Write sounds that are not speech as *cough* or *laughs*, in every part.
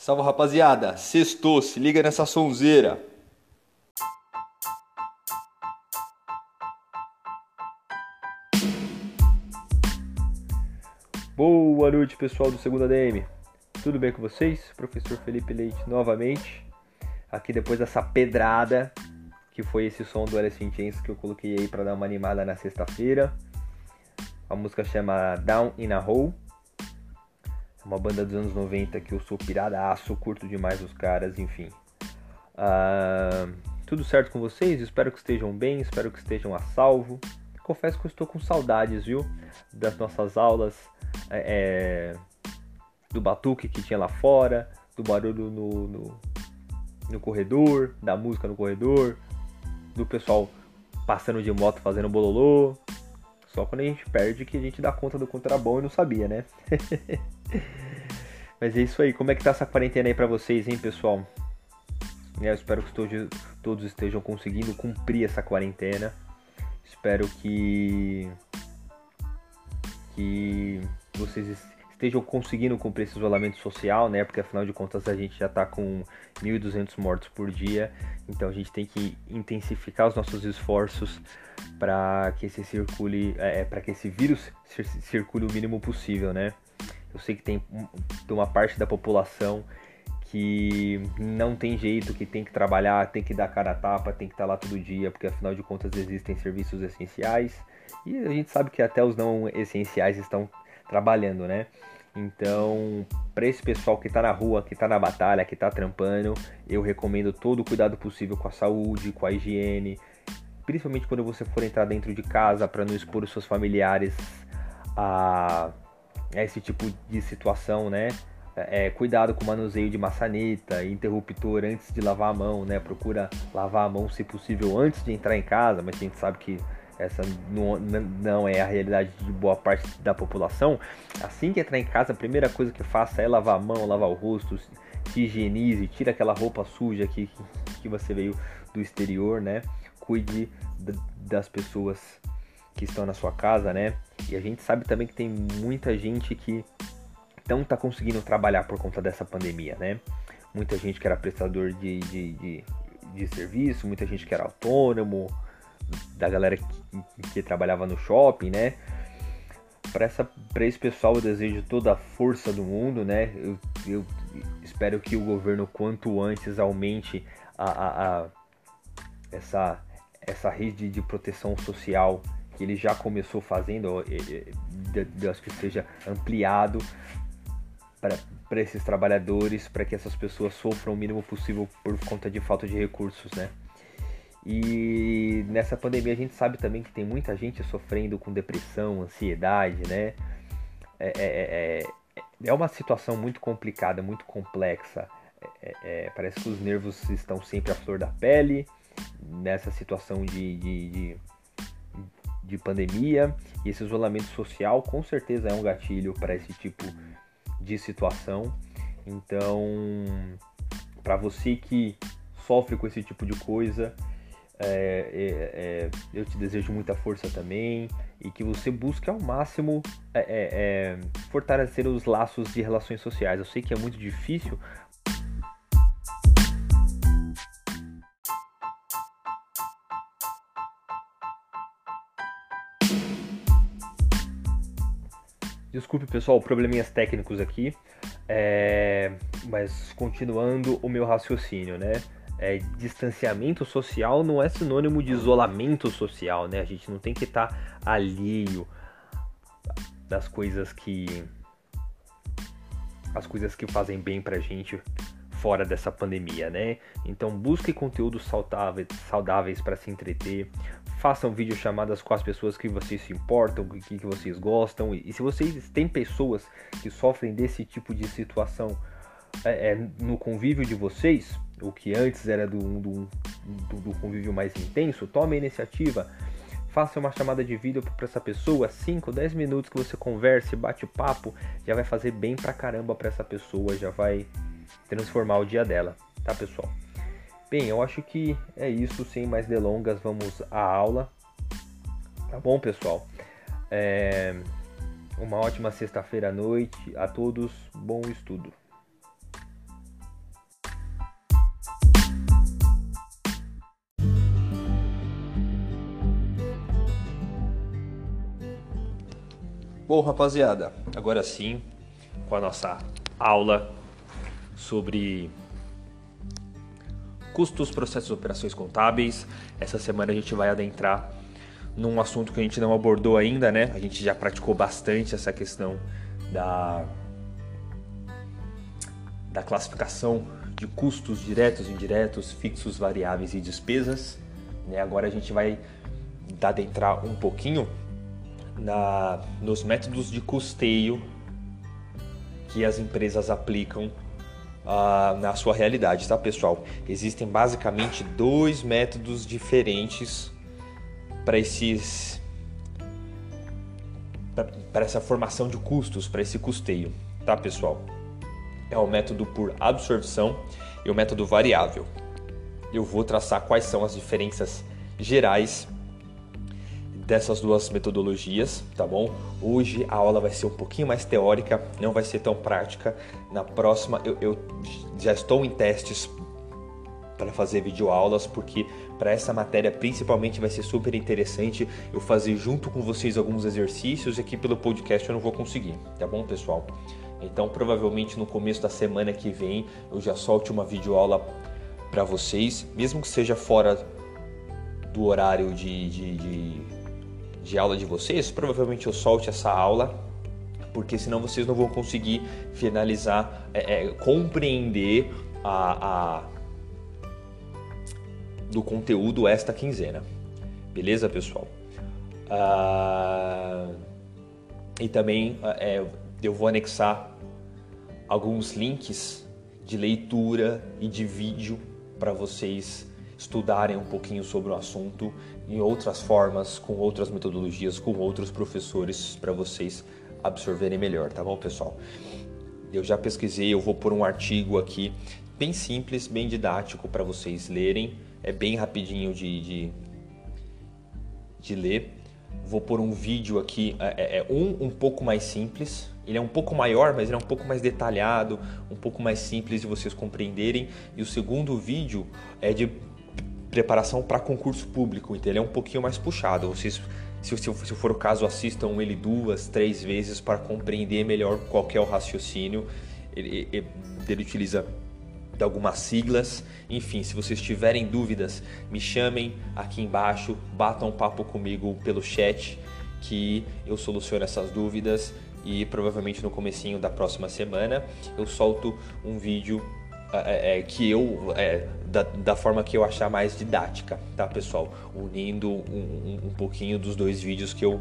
Salve rapaziada, sextou, se liga nessa sonzeira. Boa noite pessoal do Segunda DM, tudo bem com vocês? Professor Felipe Leite novamente, aqui depois dessa pedrada que foi esse som do Alice in Chains que eu coloquei aí para dar uma animada na sexta-feira. A música chama Down in a Hole uma banda dos anos 90 que eu sou piradaço, curto demais os caras, enfim. Uh, tudo certo com vocês? Espero que estejam bem, espero que estejam a salvo. Confesso que eu estou com saudades, viu? Das nossas aulas, é, do batuque que tinha lá fora, do barulho no, no, no corredor, da música no corredor, do pessoal passando de moto fazendo bololô. Só quando a gente perde que a gente dá conta do bom e não sabia, né? *laughs* Mas é isso aí. Como é que tá essa quarentena aí pra vocês, hein, pessoal? Eu espero que todos estejam conseguindo cumprir essa quarentena. Espero que que vocês estejam conseguindo cumprir esse isolamento social, né? Porque afinal de contas a gente já tá com 1.200 mortos por dia, então a gente tem que intensificar os nossos esforços para que esse circule, é, para que esse vírus circule o mínimo possível, né? Eu sei que tem uma parte da população que não tem jeito, que tem que trabalhar, tem que dar cara a tapa, tem que estar lá todo dia, porque afinal de contas existem serviços essenciais e a gente sabe que até os não essenciais estão trabalhando, né? Então, para esse pessoal que está na rua, que está na batalha, que está trampando, eu recomendo todo o cuidado possível com a saúde, com a higiene, principalmente quando você for entrar dentro de casa para não expor os seus familiares a esse tipo de situação, né? É, cuidado com o manuseio de maçaneta, interruptor antes de lavar a mão, né? Procura lavar a mão se possível antes de entrar em casa, mas a gente sabe que essa não, não é a realidade de boa parte da população. Assim que entrar em casa, a primeira coisa que faça é lavar a mão, lavar o rosto, se higienize, tira aquela roupa suja que, que você veio do exterior, né? Cuide das pessoas que estão na sua casa, né? E a gente sabe também que tem muita gente que não está conseguindo trabalhar por conta dessa pandemia, né? Muita gente que era prestador de, de, de, de serviço, muita gente que era autônomo, da galera que, que trabalhava no shopping, né? Para esse pessoal eu desejo toda a força do mundo, né? Eu, eu espero que o governo quanto antes aumente a, a, a essa, essa rede de proteção social que ele já começou fazendo, eu acho que seja ampliado para esses trabalhadores, para que essas pessoas sofram o mínimo possível por conta de falta de recursos, né? E nessa pandemia a gente sabe também que tem muita gente sofrendo com depressão, ansiedade, né? É, é, é, é, é uma situação muito complicada, muito complexa. É, é, parece que os nervos estão sempre à flor da pele nessa situação de, de, de de pandemia e esse isolamento social com certeza é um gatilho para esse tipo de situação. Então, para você que sofre com esse tipo de coisa, é, é, é, eu te desejo muita força também e que você busque ao máximo é, é, é, fortalecer os laços de relações sociais. Eu sei que é muito difícil, Desculpe pessoal, probleminhas técnicos aqui, é... mas continuando o meu raciocínio, né? É, distanciamento social não é sinônimo de isolamento social, né? A gente não tem que estar tá alheio das coisas que as coisas que fazem bem pra gente fora dessa pandemia, né? Então busque conteúdos saudáveis, para se entreter, façam videochamadas com as pessoas que vocês se importam, que, que vocês gostam. E, e, se vocês têm pessoas que sofrem desse tipo de situação é, é, no convívio de vocês, o que antes era do, do, do, do convívio mais intenso, tome a iniciativa. Faça uma chamada de vídeo para essa pessoa, 5, 10 minutos que você converse, bate papo, já vai fazer bem pra caramba para essa pessoa, já vai transformar o dia dela, tá pessoal? Bem, eu acho que é isso, sem mais delongas, vamos à aula. Tá bom, pessoal? É... Uma ótima sexta-feira à noite a todos, bom estudo. Bom, rapaziada, agora sim, com a nossa aula sobre custos, processos, operações contábeis. Essa semana a gente vai adentrar num assunto que a gente não abordou ainda, né? A gente já praticou bastante essa questão da da classificação de custos diretos, indiretos, fixos, variáveis e despesas. Né? Agora a gente vai adentrar um pouquinho na, nos métodos de custeio que as empresas aplicam na sua realidade, tá pessoal? Existem basicamente dois métodos diferentes para esses para essa formação de custos, para esse custeio, tá pessoal? É o método por absorção e o método variável. Eu vou traçar quais são as diferenças gerais dessas duas metodologias, tá bom? Hoje a aula vai ser um pouquinho mais teórica, não vai ser tão prática. Na próxima eu, eu já estou em testes para fazer videoaulas, porque para essa matéria principalmente vai ser super interessante eu fazer junto com vocês alguns exercícios e aqui pelo podcast eu não vou conseguir, tá bom, pessoal? Então, provavelmente no começo da semana que vem eu já solte uma videoaula para vocês, mesmo que seja fora do horário de, de, de de aula de vocês, provavelmente eu solte essa aula, porque senão vocês não vão conseguir finalizar, é, é, compreender a, a, do conteúdo esta quinzena. Beleza, pessoal? Ah, e também é, eu vou anexar alguns links de leitura e de vídeo para vocês estudarem um pouquinho sobre o assunto em outras formas, com outras metodologias, com outros professores para vocês absorverem melhor, tá bom, pessoal? Eu já pesquisei, eu vou pôr um artigo aqui bem simples, bem didático para vocês lerem. É bem rapidinho de, de, de ler. Vou pôr um vídeo aqui, é, é, é um um pouco mais simples. Ele é um pouco maior, mas ele é um pouco mais detalhado, um pouco mais simples de vocês compreenderem. E o segundo vídeo é de preparação para concurso público, então ele é um pouquinho mais puxado. Vocês, se, se, se for o caso, assistam ele duas, três vezes para compreender melhor qual é o raciocínio. Ele, ele, ele utiliza de algumas siglas. Enfim, se vocês tiverem dúvidas, me chamem aqui embaixo, batam um papo comigo pelo chat que eu soluciono essas dúvidas e provavelmente no comecinho da próxima semana eu solto um vídeo é, é, que eu é, da, da, forma que eu achar mais didática, tá pessoal? Unindo um, um, pouquinho dos dois vídeos que eu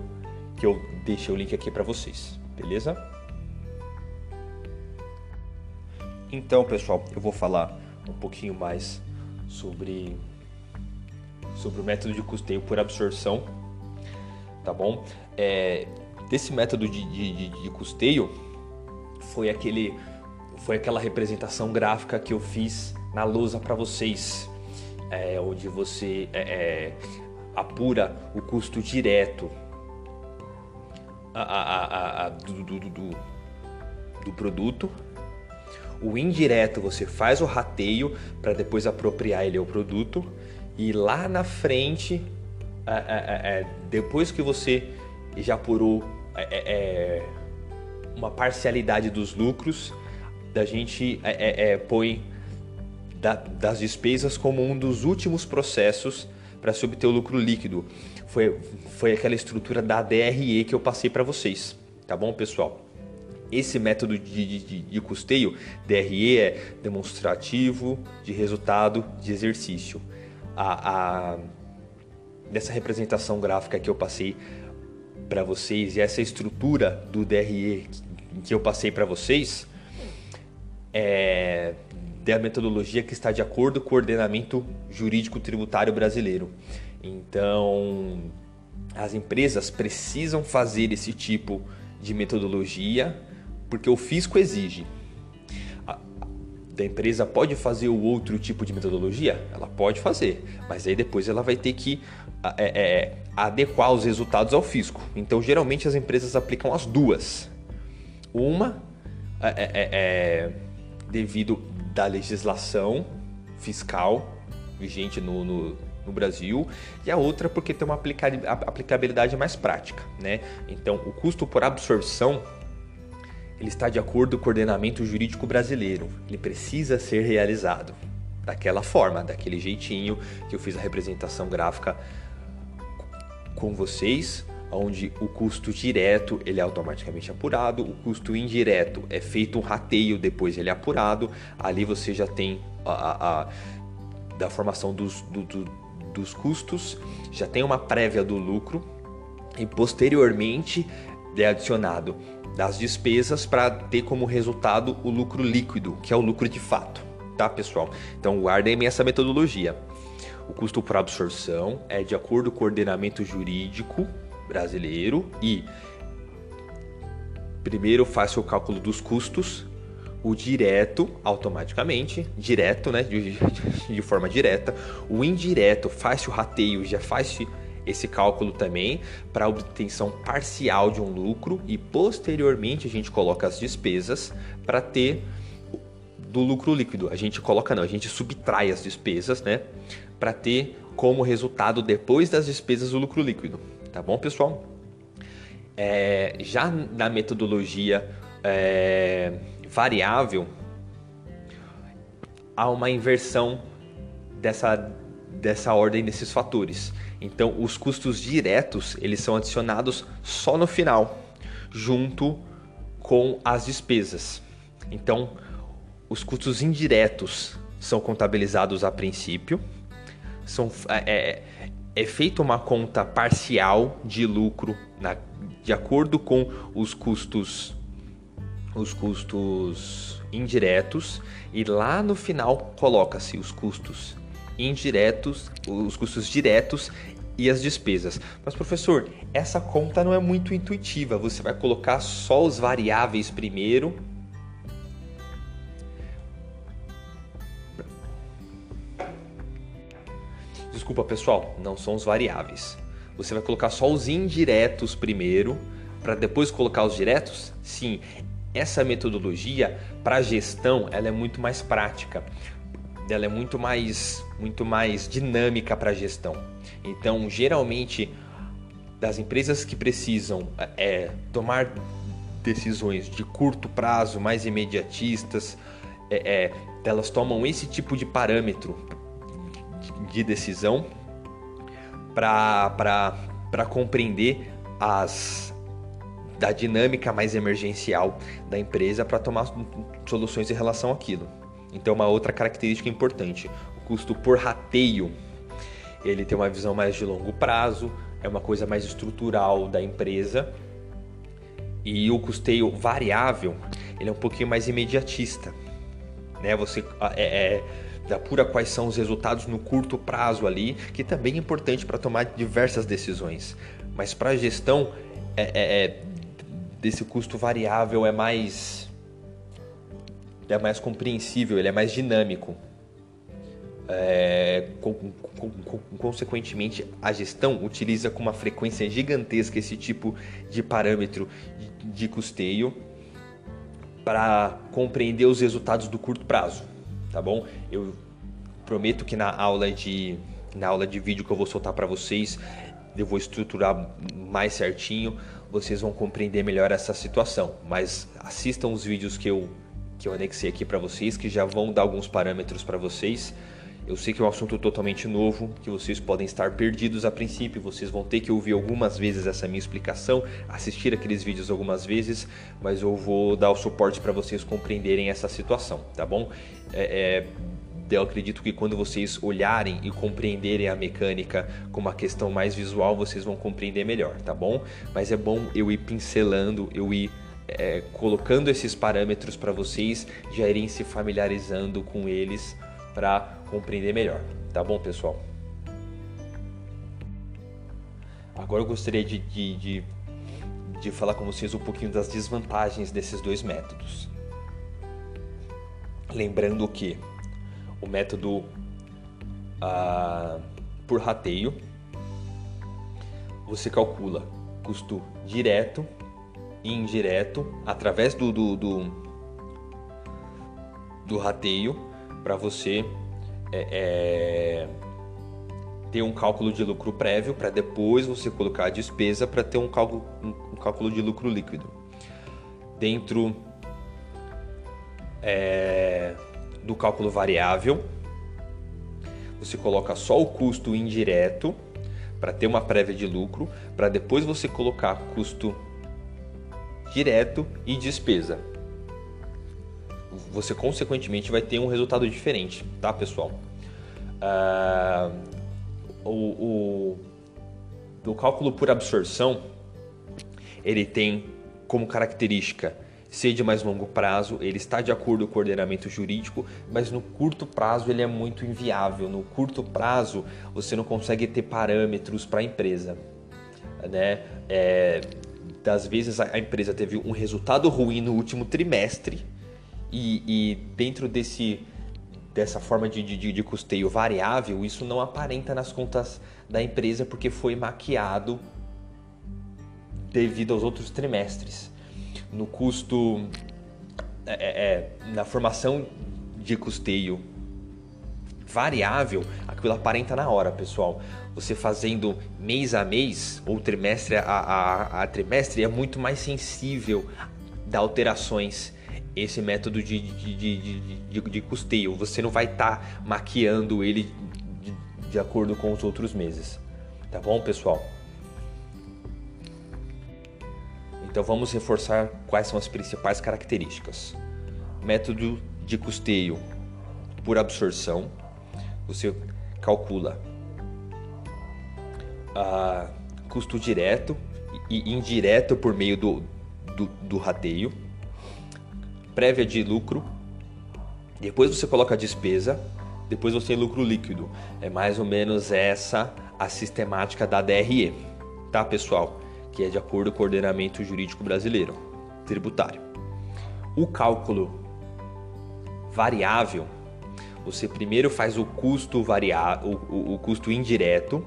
que eu deixei o link aqui para vocês, beleza? Então, pessoal, eu vou falar um pouquinho mais sobre sobre o método de custeio por absorção, tá bom? É, desse método de, de, de custeio foi aquele foi aquela representação gráfica que eu fiz na lousa para vocês, é, onde você é, é, apura o custo direto a, a, a, do, do, do, do produto. O indireto você faz o rateio para depois apropriar ele ao produto. E lá na frente, é, é, depois que você já apurou uma parcialidade dos lucros, da gente põe da, das despesas como um dos últimos processos para se obter o lucro líquido. Foi, foi aquela estrutura da DRE que eu passei para vocês, tá bom, pessoal? Esse método de, de, de, custeio, DRE, é demonstrativo de resultado de exercício. A, a, representação gráfica que eu passei para vocês e essa estrutura do DRE que eu passei para vocês, é, da metodologia que está de acordo com o ordenamento jurídico tributário brasileiro. Então, as empresas precisam fazer esse tipo de metodologia porque o fisco exige. A, empresa pode fazer o outro tipo de metodologia? Ela pode fazer, mas aí depois ela vai ter que é, é, adequar os resultados ao fisco. Então, geralmente as empresas aplicam as duas. Uma é, é, é, é devido da legislação fiscal vigente no, no, no Brasil e a outra porque tem uma aplicabilidade mais prática, né? Então, o custo por absorção ele está de acordo com o ordenamento jurídico brasileiro. Ele precisa ser realizado daquela forma, daquele jeitinho que eu fiz a representação gráfica com vocês, onde o custo direto ele é automaticamente apurado, o custo indireto é feito um rateio depois ele é apurado. Ali você já tem a, a, a da formação dos, do, do, dos custos, já tem uma prévia do lucro e posteriormente é adicionado das despesas para ter como resultado o lucro líquido, que é o lucro de fato, tá, pessoal? Então guardem essa metodologia. O custo por absorção é de acordo com o ordenamento jurídico brasileiro e primeiro faça o cálculo dos custos, o direto automaticamente, direto, né, de, *laughs* de forma direta, o indireto faz o rateio, já faz esse cálculo também para obtenção parcial de um lucro e posteriormente a gente coloca as despesas para ter do lucro líquido. A gente coloca não, a gente subtrai as despesas, né, para ter como resultado depois das despesas o lucro líquido. Tá bom, pessoal? É, já na metodologia é, variável há uma inversão dessa dessa ordem desses fatores. Então, os custos diretos eles são adicionados só no final, junto com as despesas. Então, os custos indiretos são contabilizados a princípio, são, é, é, é feita uma conta parcial de lucro na, de acordo com os custos os custos indiretos e lá no final coloca-se os custos indiretos, os custos diretos e as despesas. Mas professor, essa conta não é muito intuitiva. Você vai colocar só os variáveis primeiro. Desculpa, pessoal, não são os variáveis. Você vai colocar só os indiretos primeiro para depois colocar os diretos? Sim, essa metodologia para gestão ela é muito mais prática ela é muito mais, muito mais dinâmica para gestão. Então, geralmente, das empresas que precisam é, tomar decisões de curto prazo, mais imediatistas, é, é, elas tomam esse tipo de parâmetro de decisão para compreender as da dinâmica mais emergencial da empresa para tomar soluções em relação àquilo. Então, uma outra característica importante, o custo por rateio, ele tem uma visão mais de longo prazo, é uma coisa mais estrutural da empresa. E o custeio variável, ele é um pouquinho mais imediatista, né? Você é, é apura quais são os resultados no curto prazo ali, que também é importante para tomar diversas decisões. Mas para a gestão é, é, é, desse custo variável é mais é mais compreensível, ele é mais dinâmico. É, com, com, com, consequentemente, a gestão utiliza com uma frequência gigantesca esse tipo de parâmetro de, de custeio para compreender os resultados do curto prazo, tá bom? Eu prometo que na aula de na aula de vídeo que eu vou soltar para vocês, eu vou estruturar mais certinho, vocês vão compreender melhor essa situação. Mas assistam os vídeos que eu que eu anexei aqui para vocês, que já vão dar alguns parâmetros para vocês. Eu sei que é um assunto totalmente novo, que vocês podem estar perdidos a princípio, vocês vão ter que ouvir algumas vezes essa minha explicação, assistir aqueles vídeos algumas vezes, mas eu vou dar o suporte para vocês compreenderem essa situação, tá bom? É, é, eu acredito que quando vocês olharem e compreenderem a mecânica com uma questão mais visual, vocês vão compreender melhor, tá bom? Mas é bom eu ir pincelando, eu ir é, colocando esses parâmetros para vocês já irem se familiarizando com eles para compreender melhor. Tá bom, pessoal? Agora eu gostaria de, de, de, de falar com vocês um pouquinho das desvantagens desses dois métodos. Lembrando que o método ah, por rateio você calcula custo direto indireto através do, do, do, do rateio para você é, é, ter um cálculo de lucro prévio para depois você colocar a despesa para ter um cálculo, um cálculo de lucro líquido. Dentro é, do cálculo variável, você coloca só o custo indireto para ter uma prévia de lucro, para depois você colocar custo direto e despesa. Você consequentemente vai ter um resultado diferente, tá pessoal? O, o, o cálculo por absorção ele tem como característica ser de mais longo prazo, ele está de acordo com o ordenamento jurídico, mas no curto prazo ele é muito inviável. No curto prazo você não consegue ter parâmetros para a empresa. Né? É, das vezes a empresa teve um resultado ruim no último trimestre e, e dentro desse dessa forma de, de, de custeio variável, isso não aparenta nas contas da empresa porque foi maquiado devido aos outros trimestres. No custo, é, é, é, na formação de custeio variável, aquilo aparenta na hora, pessoal. Você fazendo mês a mês ou trimestre a, a, a trimestre é muito mais sensível a alterações esse método de, de, de, de, de custeio. Você não vai estar tá maquiando ele de, acordo com os outros meses. Tá bom, pessoal? Então vamos reforçar quais são as principais características. Método de custeio por absorção. Você calcula a custo direto e indireto por meio do, do, do rateio prévia de lucro, depois você coloca a despesa, depois você tem lucro líquido. É mais ou menos essa a sistemática da DRE, tá pessoal? Que é de acordo com o ordenamento jurídico brasileiro, tributário. O cálculo variável, você primeiro faz o custo variável, o, o, custo indireto,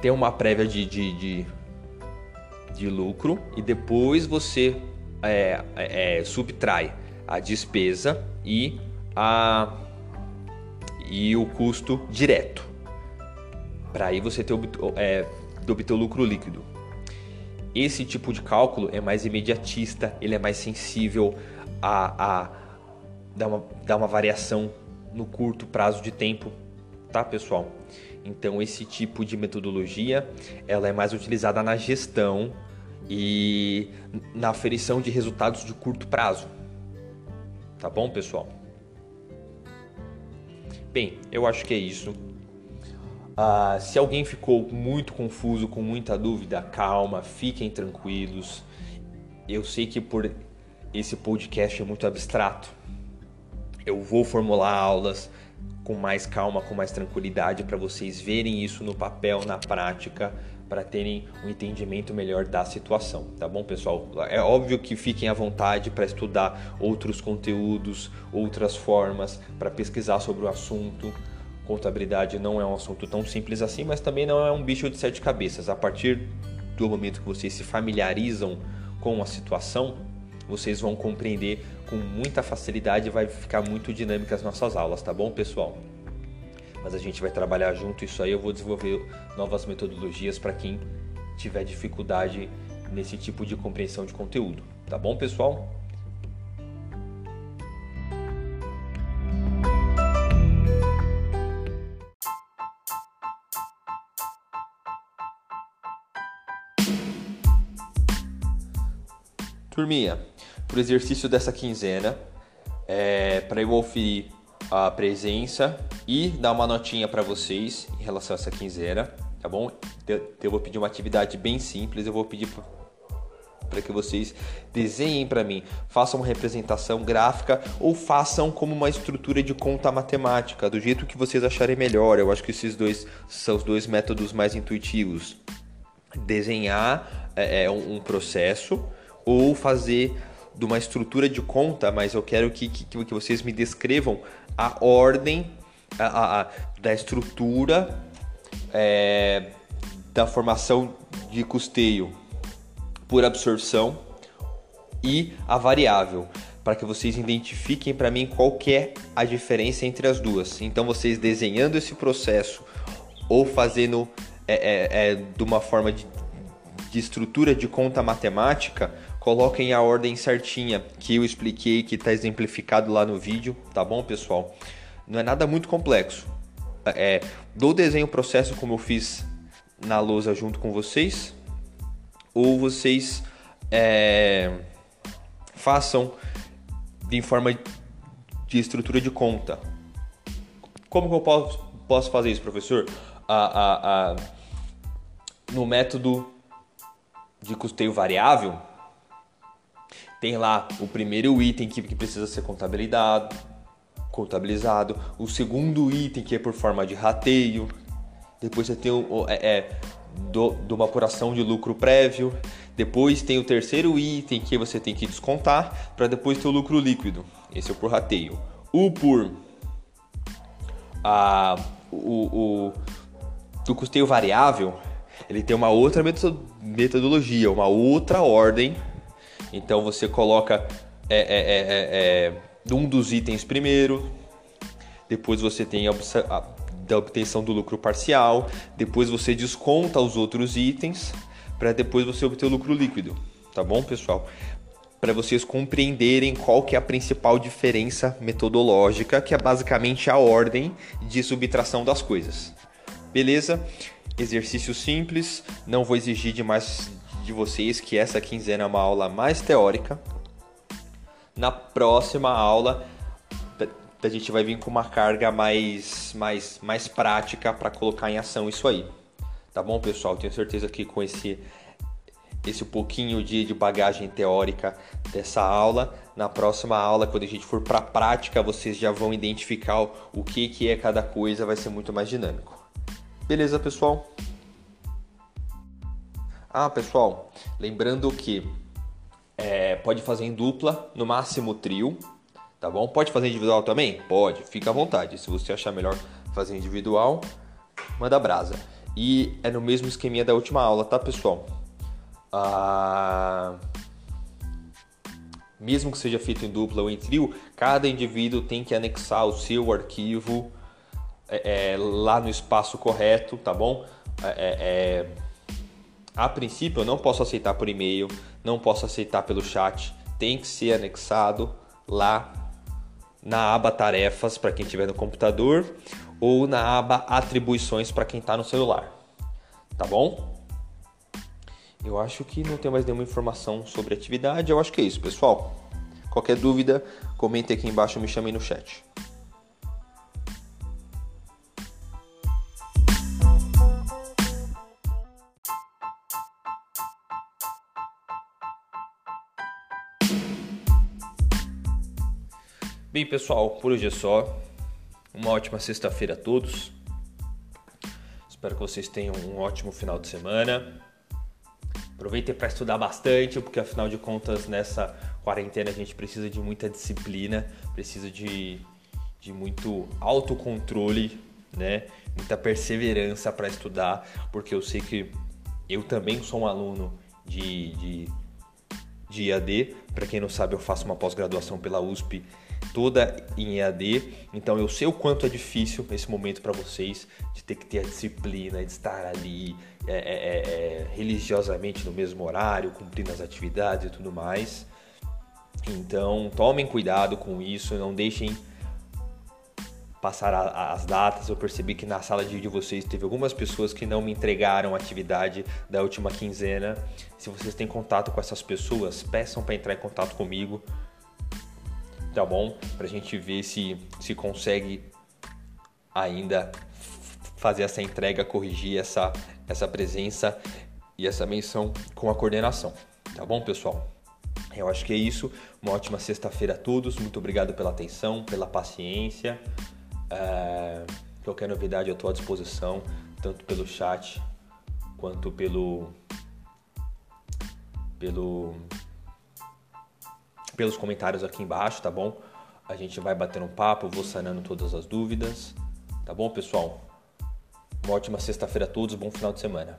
tem uma prévia de, de, de, de lucro e depois você é, é, é, subtrai a despesa e, a, e o custo direto. Para aí você ter, é, obter o lucro líquido. Esse tipo de cálculo é mais imediatista, ele é mais sensível a, a dar, uma, dar uma variação no curto prazo de tempo, tá pessoal? Então esse tipo de metodologia ela é mais utilizada na gestão e na aferição de resultados de curto prazo. Tá bom, pessoal? Bem, eu acho que é isso. Uh, se alguém ficou muito confuso, com muita dúvida, calma, fiquem tranquilos. Eu sei que por esse podcast é muito abstrato. Eu vou formular aulas com mais calma, com mais tranquilidade para vocês verem isso no papel, na prática para terem um entendimento melhor da situação, tá bom, pessoal? É óbvio que fiquem à vontade para estudar outros conteúdos, outras formas, para pesquisar sobre o assunto. Contabilidade não é um assunto tão simples assim, mas também não é um bicho de sete cabeças. A partir do momento que vocês se familiarizam com a situação, vocês vão compreender com muita facilidade e vai ficar muito dinâmica as nossas aulas, tá bom, pessoal? Mas a gente vai trabalhar junto isso aí. Eu vou desenvolver novas metodologias para quem tiver dificuldade nesse tipo de compreensão de conteúdo. Tá bom, pessoal? Turminha, para o exercício dessa quinzena, é, para eu oferir a presença e dar uma notinha para vocês em relação a essa quinzena, tá bom? Eu, vou pedir uma atividade bem simples, eu vou pedir para que vocês desenhem para mim, façam uma representação gráfica ou façam como uma estrutura de conta matemática, do jeito que vocês acharem melhor. Eu acho que esses dois são os dois métodos mais intuitivos. Desenhar é, é um processo ou fazer de uma estrutura de conta, mas eu quero que, que, que vocês me descrevam a ordem a, a, a da estrutura é, da formação de custeio por absorção e a variável. para que vocês identifiquem para mim qual é a diferença entre as duas. Então vocês desenhando esse processo ou fazendo é, é, é, de uma forma de, de estrutura de conta matemática, coloquem a ordem certinha que eu expliquei, que está exemplificado lá no vídeo, tá bom, pessoal? Não é nada muito complexo. É, do desenho processo como eu fiz na lousa junto com vocês, ou vocês é, façam em forma de estrutura de conta. Como que eu posso, posso fazer isso, professor? A, a, a, no método de custeio variável, tem lá o primeiro item que, que precisa ser contabilizado, contabilizado, o segundo item que é por forma de rateio, depois você tem o, é, é do, de uma apuração de lucro prévio, depois tem o terceiro item que você tem que descontar para depois ter o lucro líquido. Esse é o por rateio. O por a, o, o, o custeio variável, ele tem uma outra metodologia, uma outra ordem. Então você coloca é, é, é, é, é um dos itens primeiro, depois você tem a, a obtenção do lucro parcial, depois você desconta os outros itens para depois você obter o lucro líquido, tá bom, pessoal? Para vocês compreenderem qual que é a principal diferença metodológica, que é basicamente a ordem de subtração das coisas. Beleza? Exercício simples, não vou exigir demais de vocês que essa quinzena é uma aula mais teórica. Na próxima aula a gente vai vir com uma carga mais, mais, mais prática para colocar em ação isso aí. Tá bom, pessoal? Tenho certeza que com esse esse pouquinho de, de bagagem teórica dessa aula, na próxima aula, quando a gente for para a prática, vocês já vão identificar o, que, que é cada coisa, vai ser muito mais dinâmico. Beleza, pessoal? Ah, pessoal, lembrando que é, pode fazer em dupla, no máximo trio, tá bom? Pode fazer individual também? Pode, fica à vontade. Se você achar melhor fazer individual, manda brasa. E é no mesmo esqueminha da última aula, tá, pessoal? Ah, mesmo que seja feito em dupla ou em trio, cada indivíduo tem que anexar o seu arquivo é, é, lá no espaço correto, tá bom? É, é, é, a princípio, eu não posso aceitar por e-mail, não posso aceitar pelo chat, tem que ser anexado lá na aba tarefas para quem estiver no computador ou na aba atribuições para quem está no celular. Tá bom? Eu acho que não tem mais nenhuma informação sobre atividade. Eu acho que é isso, pessoal. Qualquer dúvida, comente aqui embaixo ou me chame no chat. Bem, pessoal, por hoje é só. Uma ótima sexta-feira a todos. Espero que vocês tenham um ótimo final de semana. Aproveitem para estudar bastante, porque afinal de contas, nessa quarentena a gente precisa de muita disciplina, precisa de, de muito autocontrole, né? muita perseverança para estudar, porque eu sei que eu também sou um aluno de, de, de IAD. Para quem não sabe, eu faço uma pós-graduação pela USP toda em EAD, então eu sei o quanto é difícil esse momento para vocês de ter que ter a disciplina, de estar ali é, é, é, é, religiosamente no mesmo horário, cumprindo as atividades e tudo mais. Então tomem cuidado com isso, não deixem passar as datas. Eu percebi que na sala de vocês teve algumas pessoas que não me entregaram a atividade da última quinzena. Se vocês têm contato com essas pessoas, peçam para entrar em contato comigo tá bom? Pra gente ver se, se consegue ainda fazer essa entrega, corrigir essa, essa presença e essa menção com a coordenação, tá bom, pessoal? Eu acho que é isso. Uma ótima sexta-feira a todos. Muito obrigado pela atenção, pela paciência. É... Qualquer novidade eu estou à disposição, tanto pelo chat quanto pelo pelo pelos comentários aqui embaixo, tá bom? A gente vai batendo um papo, vou sanando todas as dúvidas, tá bom, pessoal? Uma ótima sexta-feira a todos, bom final de semana.